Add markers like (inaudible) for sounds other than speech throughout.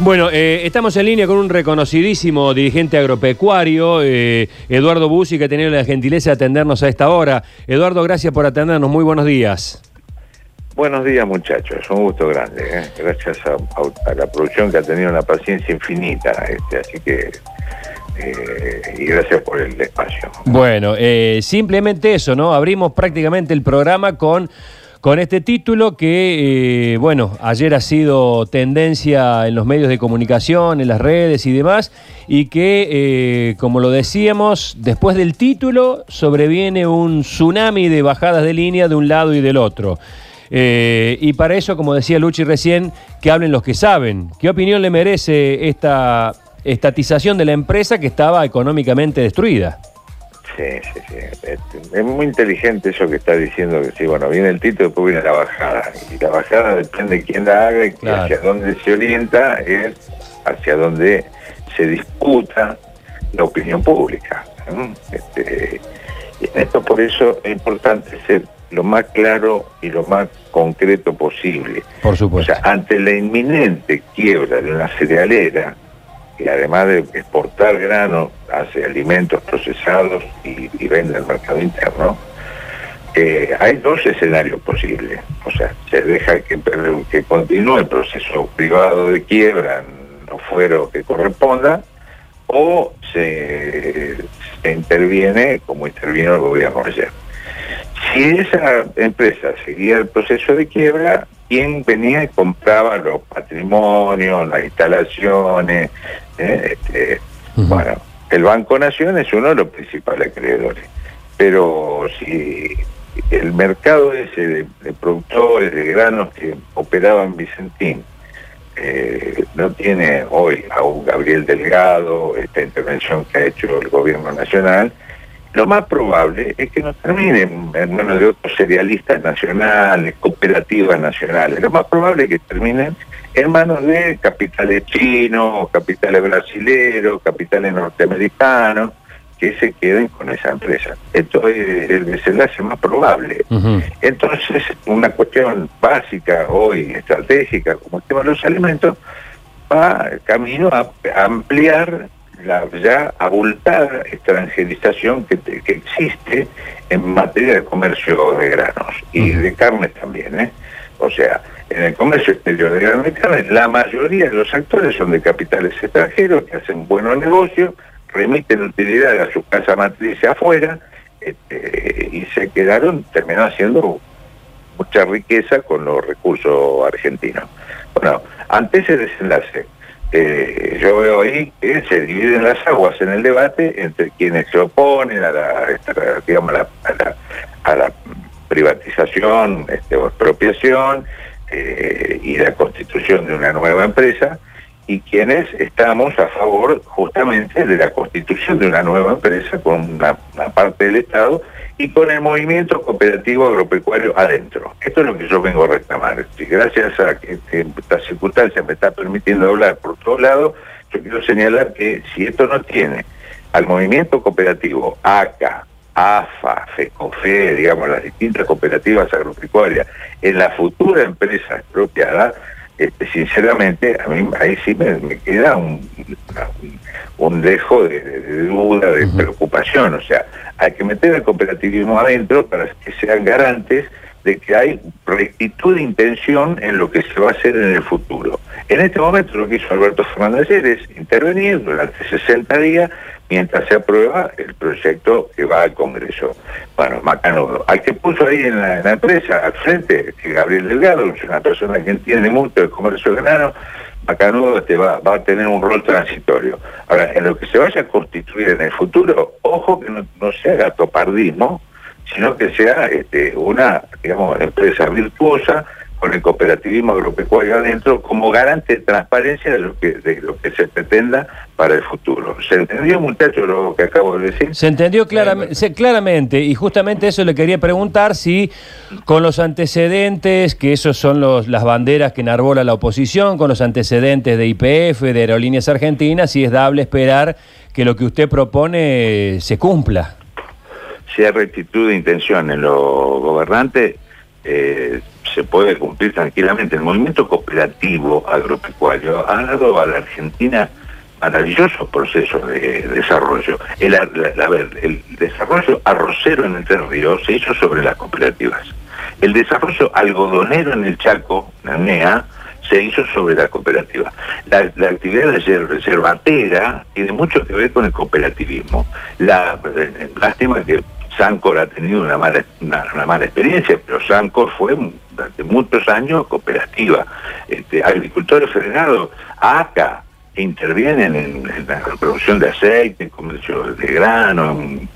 Bueno, eh, estamos en línea con un reconocidísimo dirigente agropecuario, eh, Eduardo Bussi, que ha tenido la gentileza de atendernos a esta hora. Eduardo, gracias por atendernos. Muy buenos días. Buenos días, muchachos. Un gusto grande. ¿eh? Gracias a, a- a la producción que ha tenido una paciencia infinita. Este, así que. y gracias por el espacio. Bueno, eh, simplemente eso, ¿no? Abrimos prácticamente el programa con, con este título que, eh, bueno, ayer ha sido tendencia en los medios de comunicación, en las redes y demás, y que, eh, como lo decíamos, después del título sobreviene un tsunami de bajadas de línea de un lado y del otro. Eh, y para eso, como decía Luchi recién, que hablen los que saben. ¿Qué opinión le merece esta estatización de la empresa que estaba económicamente destruida? Sí, sí, sí. Es muy inteligente eso que está diciendo que sí, bueno, viene el título y después viene la bajada. Y la bajada depende de quién la haga y Claro. hacia dónde se orienta es hacia dónde se disputa la opinión pública. Este, y en esto por eso es importante ser lo más claro y lo más concreto posible. Por O supuesto. sea, ante la inminente quiebra de una cerealera, que además de exportar grano, hace alimentos procesados y, y vende al mercado interno, eh, hay dos escenarios posibles. O sea, se deja que, que continúe el proceso privado de quiebra, no fuero que corresponda, o se, se interviene como intervino el gobierno ayer. Si esa empresa seguía el proceso de quiebra, ¿quién venía y compraba los patrimonios, las instalaciones? eh? Este. Bueno, el Banco Nación es uno de los principales acreedores, pero si el mercado ese de, de productores de granos que operaba en Vicentín eh, no tiene hoy a un Gabriel Delgado, esta intervención que ha hecho el gobierno nacional, lo más probable es que no termine en manos de otros cerealistas nacionales, cooperativas nacionales. Lo más probable es que terminen en manos de capitales chinos, capitales brasileros, capitales norteamericanos, que se queden con esa empresa. Esto es el desenlace más probable. Entonces, una cuestión básica hoy, estratégica, como el tema de los alimentos, va camino a ampliar la ya abultada extranjerización que, te- que existe en materia de comercio de granos y de carnes también. ¿eh? O sea, en el comercio exterior de granos y carnes, la mayoría de los actores son de capitales extranjeros que hacen buenos negocios, remiten utilidad a su casa matriz afuera este, y se quedaron, terminaron haciendo mucha riqueza con los recursos argentinos. Bueno, ante ese desenlace, eh, yo veo ahí que se dividen las aguas en el debate entre quienes se oponen a la privatización este, o expropiación eh, y la constitución de una nueva empresa y quienes estamos a favor justamente de la constitución de una nueva empresa con una, parte del Estado y con el movimiento cooperativo agropecuario adentro. Esto es lo que yo vengo a reclamar. Y gracias a que, esta circunstancia me está permitiendo hablar por todos lados, yo quiero señalar que si esto no tiene al movimiento cooperativo, ACA, AFA, FECOFE, digamos, las distintas cooperativas agropecuarias, en la futura empresa expropiada, este, sinceramente, a mí ahí sí me, me queda un, un- dejo de, duda, de preocupación. O sea, hay que meter el cooperativismo adentro para que sean garantes de que hay rectitud de intención en lo que se va a hacer en el futuro. En este momento lo que hizo Alberto Fernández ayer es intervenir durante 60 días mientras se aprueba el proyecto que va al Congreso. Bueno, Macanudo. Al que puso ahí en la, empresa, al frente, Gabriel Delgado, una persona que entiende mucho el comercio de grano, Macanudo este, va, a tener un rol transitorio. Ahora, en lo que se vaya a constituir en el futuro, ojo que no, no se haga topardismo, sino que sea este, una, digamos, empresa virtuosa con el cooperativismo agropecuario adentro como garante de transparencia de lo que de lo que se pretenda para el futuro. ¿Se entendió, muchachos, lo que acabo de decir? Se entendió claramente, y justamente eso le quería preguntar si con los antecedentes, que esos son los, las banderas que enarbola la oposición, con los antecedentes de IPF, de Aerolíneas Argentinas, si es dable esperar que lo que usted propone se cumpla. Si hay rectitud de intención en los gobernantes, eh, se puede cumplir tranquilamente. El movimiento cooperativo agropecuario ha dado a la Argentina maravillosos procesos de desarrollo. El, el desarrollo arrocero en Entre Ríos se hizo sobre las cooperativas. El desarrollo algodonero en el Chaco, la NEA, se hizo sobre la cooperativa. La, actividad de reservatera tiene mucho que ver con el cooperativismo. La, lástima que Sancor ha tenido una mala, una, mala experiencia, pero Sancor fue durante muchos años cooperativa. Este, agricultores federados, ACA, intervienen en, la producción de aceite, en comercio de grano, en,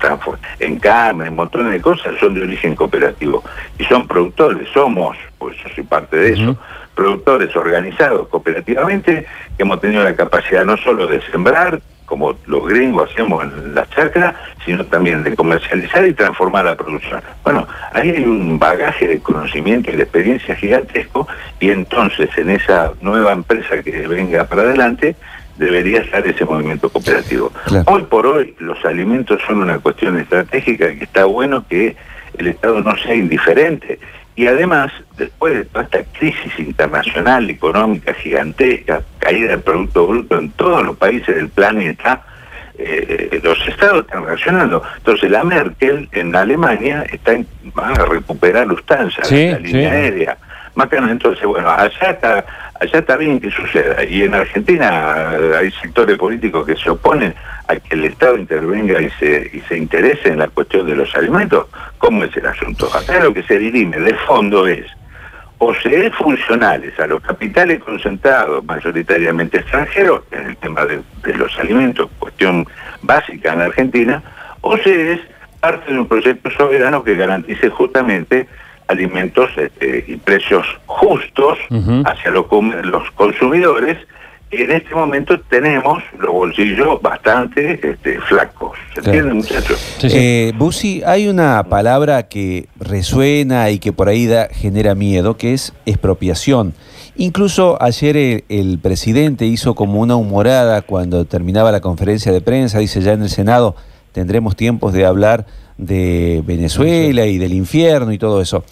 en carne, en montones de cosas, son de origen cooperativo. Y son productores, somos, pues yo soy parte de eso, productores organizados cooperativamente, que hemos tenido la capacidad no solo de sembrar, como los gringos hacemos en la chacra, sino también de comercializar y transformar la producción. Bueno, ahí hay un bagaje de conocimiento y de experiencia gigantesco y entonces en esa nueva empresa que venga para adelante debería estar ese movimiento cooperativo. Hoy por hoy los alimentos son una cuestión estratégica que está bueno que el Estado no sea indiferente y además, después de toda esta crisis internacional, económica, gigantesca, caída del Producto Bruto en todos los países del planeta, eh, los estados están reaccionando. Entonces la Merkel en Alemania está va a recuperar Lufthansa, la línea aérea. Más que entonces, bueno, allá está, allá está bien que suceda. Y en Argentina hay sectores políticos que se oponen a que el Estado intervenga y se, y se interese en la cuestión de los alimentos, ¿cómo es el asunto? Acá lo que se dirime de fondo es o se es funcionales a los capitales concentrados, mayoritariamente extranjeros, en el tema de, los alimentos, cuestión básica en Argentina, o se es parte de un proyecto soberano que garantice justamente alimentos este, y precios justos hacia los consumidores en este momento tenemos los bolsillos bastante este, flacos. ¿Se entiende, muchachos? Eh, Busi, hay una palabra que resuena y que por ahí da, genera miedo, que es expropiación. Incluso ayer el, presidente hizo como una humorada cuando terminaba la conferencia de prensa, dice ya en el Senado tendremos tiempos de hablar de Venezuela y del infierno y todo eso.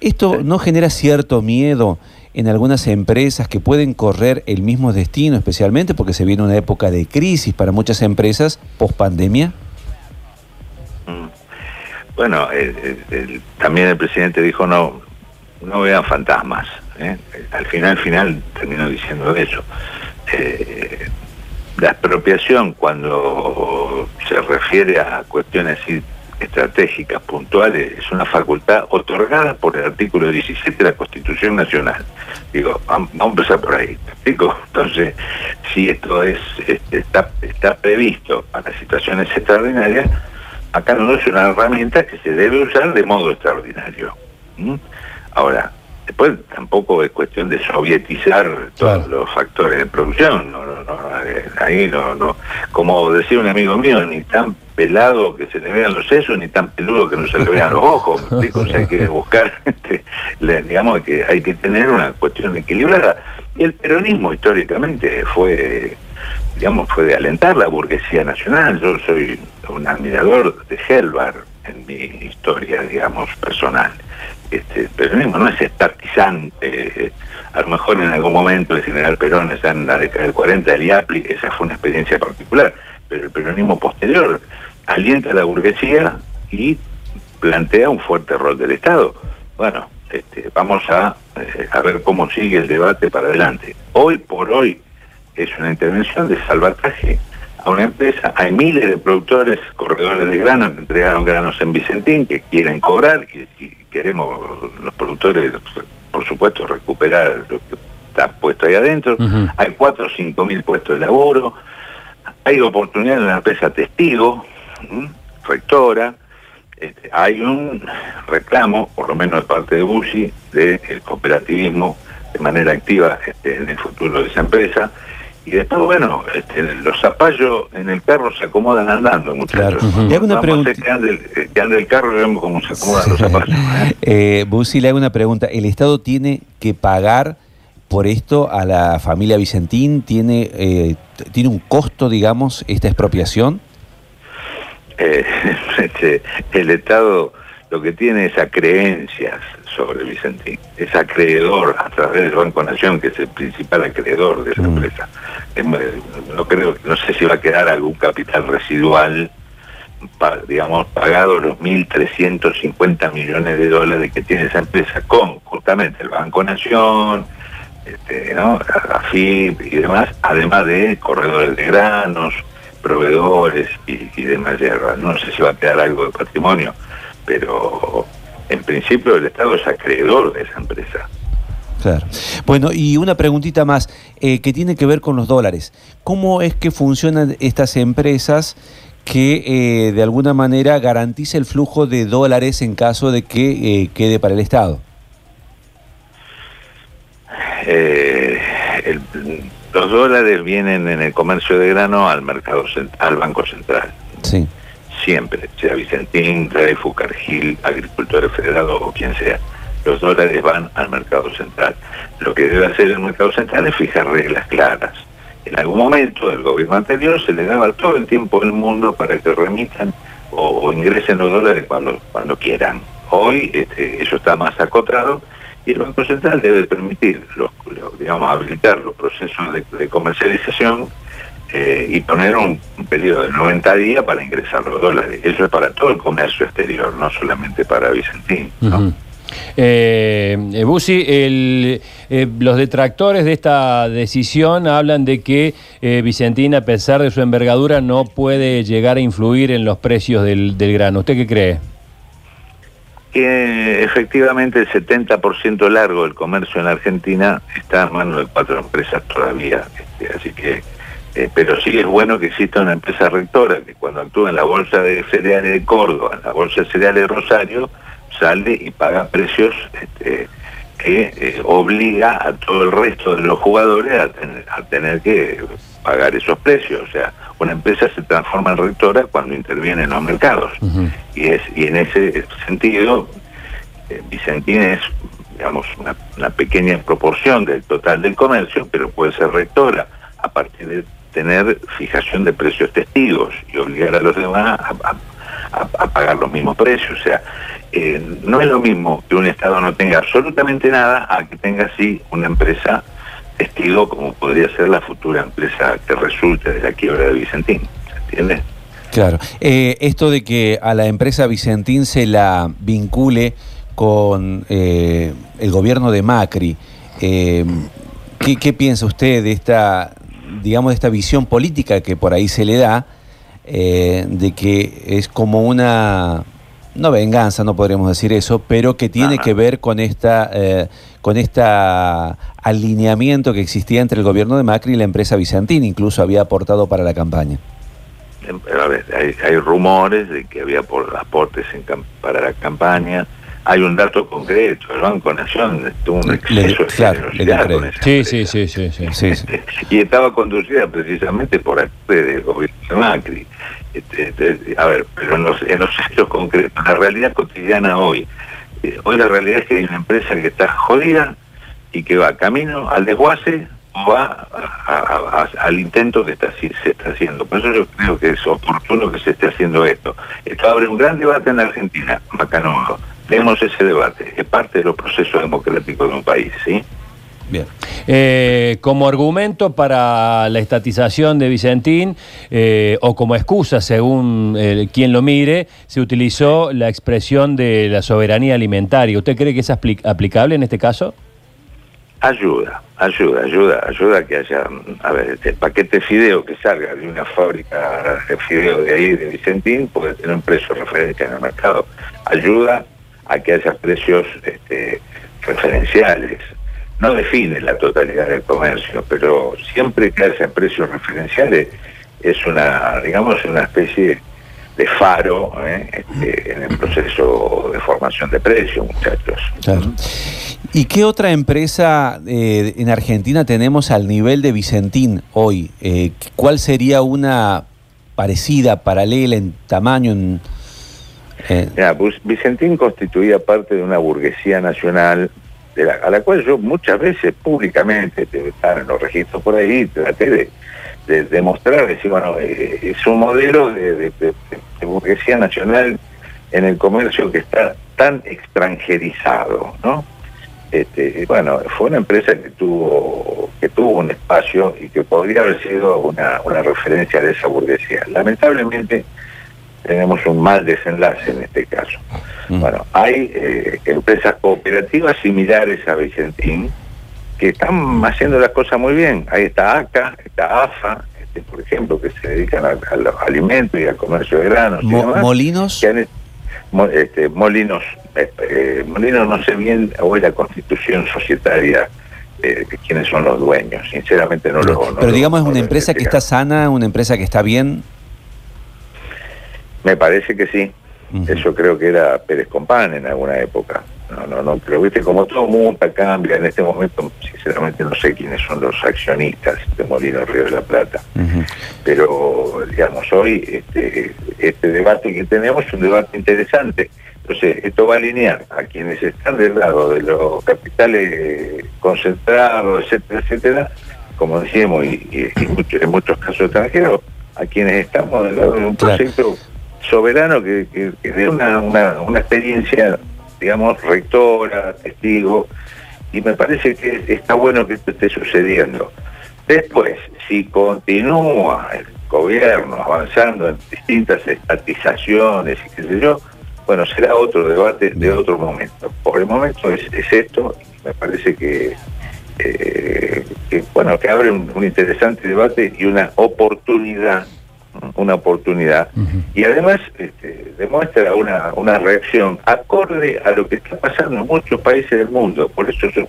¿Esto no genera cierto miedo en algunas empresas que pueden correr el mismo destino, especialmente porque se viene una época de crisis para muchas empresas post pandemia? Mm. Bueno, también el presidente dijo no, no vean fantasmas. ¿eh? Al final, final terminó diciendo eso. Eh, la expropiación cuando se refiere a cuestiones así estratégicas, puntuales, es una facultad otorgada por el artículo 17 de la Constitución Nacional. Digo, vamos a empezar por ahí. (laughs) Entonces, si esto es está, está previsto para situaciones extraordinarias, acá no es una herramienta que se debe usar de modo extraordinario. Ahora, después tampoco es cuestión de sovietizar todos los factores de producción. No, no, eh, ahí no, no. Como decía un amigo mío, ni tan pelado que se le vean los sesos, ni tan peludo que no se le vean los ojos. (laughs) hay que buscar, (laughs) este, digamos que hay que tener una cuestión equilibrada. Y el peronismo históricamente fue, digamos, fue de alentar la burguesía nacional. Yo soy un admirador de Helvar en mi historia, digamos, personal. Este, el peronismo no es estatizante. A lo mejor en algún momento el general Perón, en la década del 40, el IAPLI, esa fue una experiencia particular, pero el peronismo posterior alienta a la burguesía y plantea un fuerte rol del Estado. Bueno, este, vamos a, eh, a ver cómo sigue el debate para adelante. Hoy por hoy es una intervención de salvataje a una empresa. Hay miles de productores, corredores de granos que entregaron granos en Vicentín que quieren cobrar y, queremos los productores, por supuesto, recuperar lo que está puesto ahí adentro. Hay cuatro o cinco mil puestos de laburo. Hay oportunidad en la empresa testigo, rectora. Este, hay un reclamo, por lo menos de parte de Bushi, del cooperativismo de manera activa este, en el futuro de esa empresa y después, bueno, este, los zapallos en el carro se acomodan andando, muchachos. Claro. Le hago una pregunta. Que ande, el, que ande el carro y vemos cómo se acomodan los zapallos. (laughs) ¿eh? eh, Busi, le hago una pregunta. ¿El Estado tiene que pagar por esto a la familia Vicentín? ¿Tiene, eh, ¿tiene un costo, digamos, esta expropiación? Eh, (laughs) este, el Estado lo que tiene es creencias sobre Vicentín. Es acreedor a través del Banco Nación, que es el principal acreedor de esa Mm. empresa. No creo, no sé si va a quedar algún capital residual, digamos, pagado los 1.350 millones de dólares que tiene esa empresa con justamente el Banco Nación, este, ¿no? la AFIP y demás, además de corredores de granos, proveedores y, y demás hierbas. No sé si va a quedar algo de patrimonio, pero en principio el Estado es acreedor de esa empresa. Claro. Bueno, y una preguntita más eh, que tiene que ver con los dólares. ¿Cómo es que funcionan estas empresas que eh, de alguna manera garantiza el flujo de dólares en caso de que eh, quede para el Estado? El- los dólares vienen en el comercio de grano al mercado al Banco Central. Sí. Siempre, sea Vicentín, Dreyfus, Cargill, Agricultores Federados o quien sea. Los dólares van al mercado central. Lo que debe hacer el mercado central es fijar reglas claras. En algún momento del gobierno anterior se le daba todo el tiempo del mundo para que remitan o, ingresen los dólares cuando, cuando quieran. Hoy este, eso está más acotado y el Banco Central debe permitir, los, digamos, habilitar los procesos de comercialización eh, y poner un, un periodo de 90 días para ingresar los dólares. Eso es para todo el comercio exterior, no solamente para Vicentín. ¿no? Eh, eh, Busi, el, eh, los detractores de esta decisión hablan de que eh, Vicentín, a pesar de su envergadura, no puede llegar a influir en los precios del, del grano. ¿Usted qué cree? que efectivamente el 70% largo del comercio en Argentina está en manos de cuatro empresas todavía. este, así que, eh, pero sí es bueno que exista una empresa rectora que cuando actúa en la bolsa de cereales de Córdoba, en la bolsa de cereales de Rosario, sale y paga precios este, que eh, obliga a todo el resto de los jugadores a tener, a tener que pagar esos precios. O sea, una empresa se transforma en rectora cuando interviene en los mercados. Y, es, y en ese sentido, eh, Vicentín es, digamos, una, una pequeña proporción del total del comercio, pero puede ser rectora a partir de tener fijación de precios testigos y obligar a los demás a, pagar los mismos precios. O sea, eh, no es lo mismo que un Estado no tenga absolutamente nada a que tenga sí una empresa testigo como podría ser la futura empresa que resulte de la quiebra de Vicentín. ¿Se entiende? Claro. Eh, esto de que a la empresa Vicentín se la vincule con eh, el gobierno de Macri, eh, ¿qué, qué piensa usted de esta, digamos, esta visión política que por ahí se le da, eh, de que es como una, no venganza, no podríamos decir eso, pero que tiene Ajá. que ver con esta, eh, con esta alineamiento que existía entre el gobierno de Macri y la empresa Vicentín, incluso había aportado para la campaña. Em, a ver, hay, hay rumores de que había por aportes en para la campaña. Hay un dato concreto, el Banco Nación tuvo un exceso de generosidad con esa Sí, sí, sí, sí, sí. Sí, (laughs) sí. y estaba conducida precisamente por actores del gobierno de Macri. Este, este, a ver, pero en los, en los hechos concretos, la realidad cotidiana hoy, eh, hoy la realidad es que hay una empresa que está jodida y que va camino al desguace o va a- a- a- al intento que está, se está haciendo. Por eso yo creo que es oportuno que se esté haciendo esto. Esto abre un gran debate en la Argentina, Macanudo. Demos ese debate, es parte de los procesos democráticos de un país, ¿sí? Bien. Eh, como argumento para la estatización de Vicentín, eh, o como excusa, según eh, quien lo mire, se utilizó la expresión de la soberanía alimentaria. ¿Usted cree que es apli- aplicable en este caso? Ayuda, ayuda, ayuda, ayuda a que haya, a ver, el paquete fideo que salga de una fábrica de fideo de ahí, de Vicentín, puede tener un precio referencia en el mercado. Ayuda a que haya precios este, referenciales. No define la totalidad del comercio, pero siempre que haya precios referenciales es una, digamos, una especie de faro ¿eh? este, en el proceso de formación de precios, muchachos. ¿Y qué otra empresa eh, en Argentina tenemos al nivel de Vicentín hoy? Eh, ¿Cuál sería una parecida, paralela en tamaño? En, eh, Vicentín constituía parte de una burguesía nacional a la cual yo muchas veces públicamente, debe estar en los registros por ahí, traté de, de demostrar, decir, bueno, eh, es un modelo de, burguesía nacional en el comercio que está tan extranjerizado, ¿no? Este, bueno, fue una empresa que tuvo que tuvo un espacio y que podría haber sido una referencia de esa burguesía. Lamentablemente tenemos un mal desenlace en este caso. Mm. Bueno, hay eh, empresas cooperativas similares a Vicentín que están haciendo las cosas muy bien. Ahí está ACA, está AFA, este, por ejemplo, que se dedican a, los alimentos y al comercio de granos. ¿Molinos? este, molinos, este, Molinos no sé bien hoy la constitución societaria eh, quiénes son los dueños, sinceramente no, lo Pero digamos es una empresa que está sana, una empresa que está bien. Me parece que sí. Eso creo que era Pérez Compán en alguna época. No, no, no, pero viste, como todo mundo cambia, en este momento sinceramente no sé quiénes son los accionistas de Molino Río de la Plata. Pero, digamos, hoy este, este debate que tenemos es un debate interesante. Entonces, esto va a alinear a quienes están del lado de los capitales concentrados, etcétera, etcétera, como decíamos, y, en muchos casos extranjeros, a quienes estamos del lado de un proyecto soberano que, que, dé una, una, una experiencia digamos, rectora, testigo, y me parece que está bueno que esto esté sucediendo. Después, si continúa el gobierno avanzando en distintas estatizaciones y qué sé yo, bueno, será otro debate de otro momento. Por el momento es, esto, y me parece que, eh, que, bueno, que abre un interesante debate y una oportunidad una oportunidad y además este, demuestra una, una reacción acorde a lo que está pasando en muchos países del mundo. Por eso yo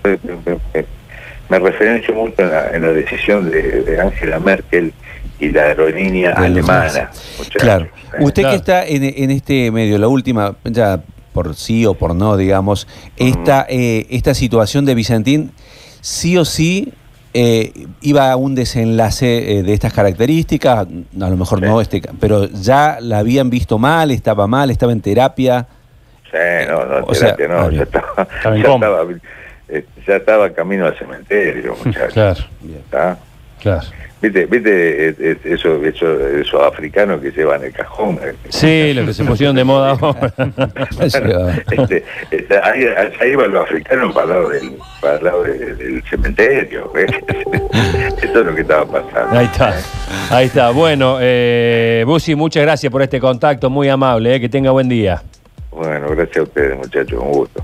me, referencio mucho en la, decisión de, Angela Merkel y la aerolínea alemana. Claro. Usted que está en, en, este medio, la última, ya por sí o por no, digamos, esta, eh, esta situación de Vicentín, sí o sí eh, iba a un desenlace eh, de estas características, a lo mejor no, este, pero ya la habían visto mal, estaba mal, estaba en terapia. Sí, no, no, o terapia no, ya estaba, ya estaba, eh, ya estaba, camino al cementerio, (laughs) muchachos. Claro. Claro. ¿Viste, viste eso, eso, eso africano que llevan el cajón? Sí, lo que se pusieron de moda ahora. (laughs) este, este, ahí, ahí va lo africano para el lado del, para el lado del, cementerio. (laughs) Eso es lo que estaba pasando. Ahí está, ahí está. Bueno, eh, Busi, muchas gracias por este contacto, muy amable, eh, que tenga buen día. Bueno, gracias a ustedes, muchachos, un gusto.